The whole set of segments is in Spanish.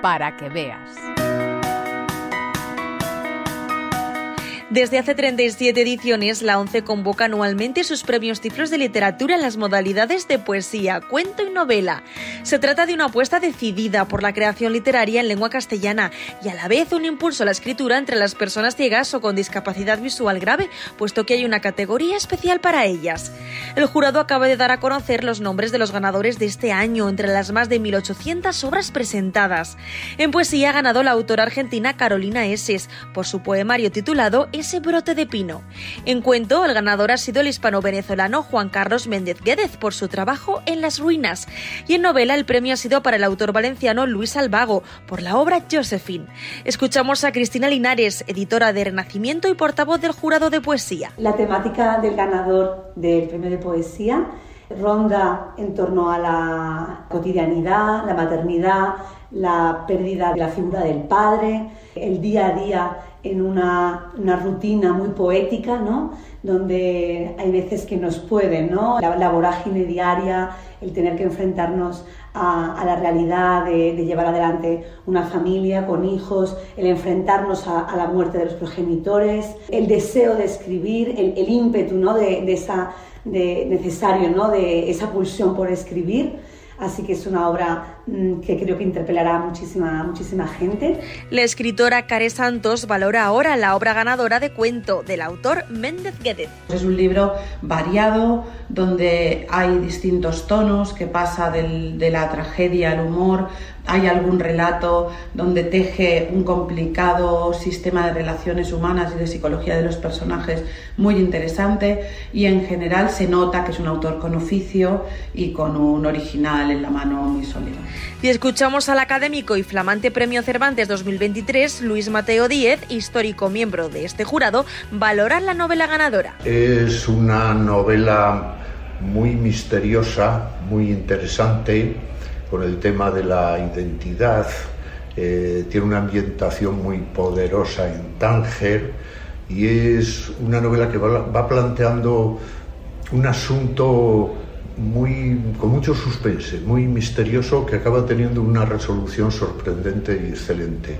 para que veas. Desde hace 37 ediciones, la ONCE convoca anualmente sus premios Tiflos de literatura en las modalidades de poesía, cuento y novela. Se trata de una apuesta decidida por la creación literaria en lengua castellana y a la vez un impulso a la escritura entre las personas ciegas o con discapacidad visual grave, puesto que hay una categoría especial para ellas. El jurado acaba de dar a conocer los nombres de los ganadores de este año entre las más de 1.800 obras presentadas. En poesía ha ganado la autora argentina Carolina Eses por su poemario titulado ese brote de pino. En cuento, el ganador ha sido el hispano-venezolano Juan Carlos Méndez Guédez por su trabajo en las ruinas. Y en novela, el premio ha sido para el autor valenciano Luis Alvago por la obra Josephine. Escuchamos a Cristina Linares, editora de Renacimiento y portavoz del jurado de poesía. La temática del ganador del premio de poesía ronda en torno a la cotidianidad, la maternidad, la pérdida de la figura del padre, el día a día en una, rutina muy poética, ¿no? donde hay veces que nos pueden, ¿no? la, vorágine diaria, el tener que enfrentarnos a, la realidad de, llevar adelante una familia con hijos, el enfrentarnos a, la muerte de los progenitores, el deseo de escribir, el, ímpetu ¿no? de, esa de necesario, ¿no? de esa pulsión por escribir. Así que es una obra mm, que creo que interpelará a muchísima, muchísima gente. La escritora Care Santos valora ahora la obra ganadora de cuento del autor Méndez Guedes. Es un libro variado donde hay distintos tonos que pasa de la tragedia al humor, hay algún relato donde teje un complicado sistema de relaciones humanas y de psicología de los personajes muy interesante y en general se nota que es un autor con oficio y con un original en la mano muy sólido. Y escuchamos al académico y flamante Premio Cervantes 2023, Luis Mateo Díez, histórico miembro de este jurado, valorar la novela ganadora. Es una novela muy misteriosa, muy interesante con el tema de la identidad, eh, tiene una ambientación muy poderosa en Tánger y es una novela que va, planteando un asunto muy, con mucho suspense, muy misterioso, que acaba teniendo una resolución sorprendente y excelente.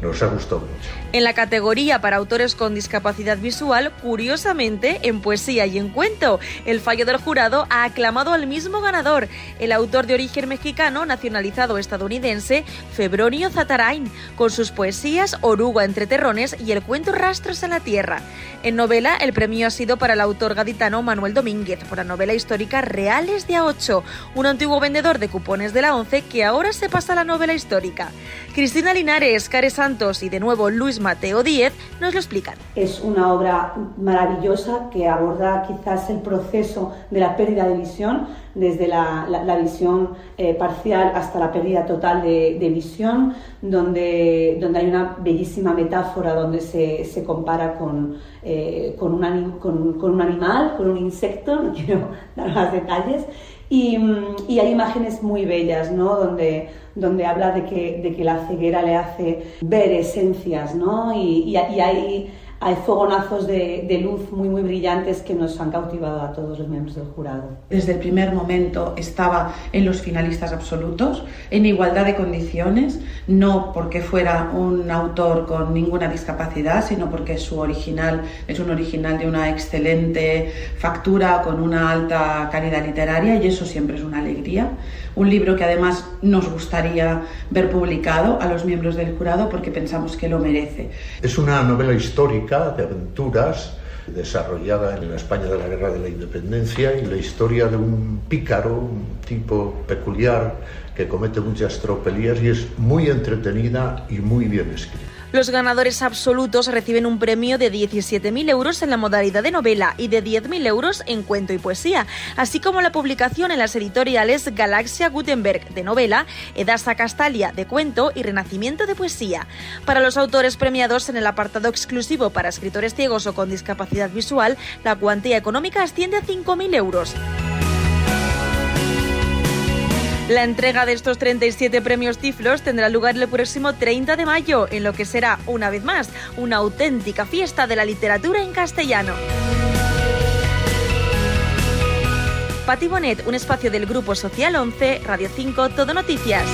Nos ha gustado mucho. En la categoría para autores con discapacidad visual, curiosamente, en poesía y en cuento, el fallo del jurado ha aclamado al mismo ganador, el autor de origen mexicano, nacionalizado estadounidense, Febronio Zatarain, con sus poesías Oruga entre terrones y el cuento Rastros en la Tierra. En novela, el premio ha sido para el autor gaditano Manuel Domínguez por la novela histórica Reales de A8, un antiguo vendedor de cupones de la ONCE que ahora se pasa a la novela histórica. Cristina Linares, Care Y de nuevo Luis Mateo Díez nos lo explican. Es una obra maravillosa que aborda quizás el proceso de la pérdida de visión, desde la, visión eh, parcial hasta la pérdida total de, visión, donde, donde hay una bellísima metáfora donde se, se compara con, eh, con un animal, con un insecto, no quiero dar más detalles, y, hay imágenes muy bellas, ¿no? Donde, donde habla de que, de que la ceguera le hace ver esencias, ¿no? Y, y, y hay hay fogonazos de, luz muy, muy brillantes que nos han cautivado a todos los miembros del jurado. Desde el primer momento estaba en los finalistas absolutos, en igualdad de condiciones, no porque fuera un autor con ninguna discapacidad, sino porque su original es un original de una excelente factura, con una alta calidad literaria, y eso siempre es una alegría. Un libro que además nos gustaría ver publicado a los miembros del jurado porque pensamos que lo merece. Es una novela histórica de aventuras desarrollada en la España de la Guerra de la Independencia y la historia de un pícaro, un tipo peculiar que comete muchas tropelías y es muy entretenida y muy bien escrita. Los ganadores absolutos reciben un premio de 17.000 euros en la modalidad de novela y de 10.000 euros en cuento y poesía, así como la publicación en las editoriales Galaxia Gutenberg de novela, Edasa Castalia de cuento y Renacimiento de poesía. Para los autores premiados en el apartado exclusivo para escritores ciegos o con discapacidad visual, la cuantía económica asciende a 5.000 euros. La entrega de estos 37 premios Tiflos tendrá lugar el próximo 30 de mayo, en lo que será, una vez más, una auténtica fiesta de la literatura en castellano. Pati Bonet, un espacio del Grupo Social 11, Radio 5, Todo Noticias.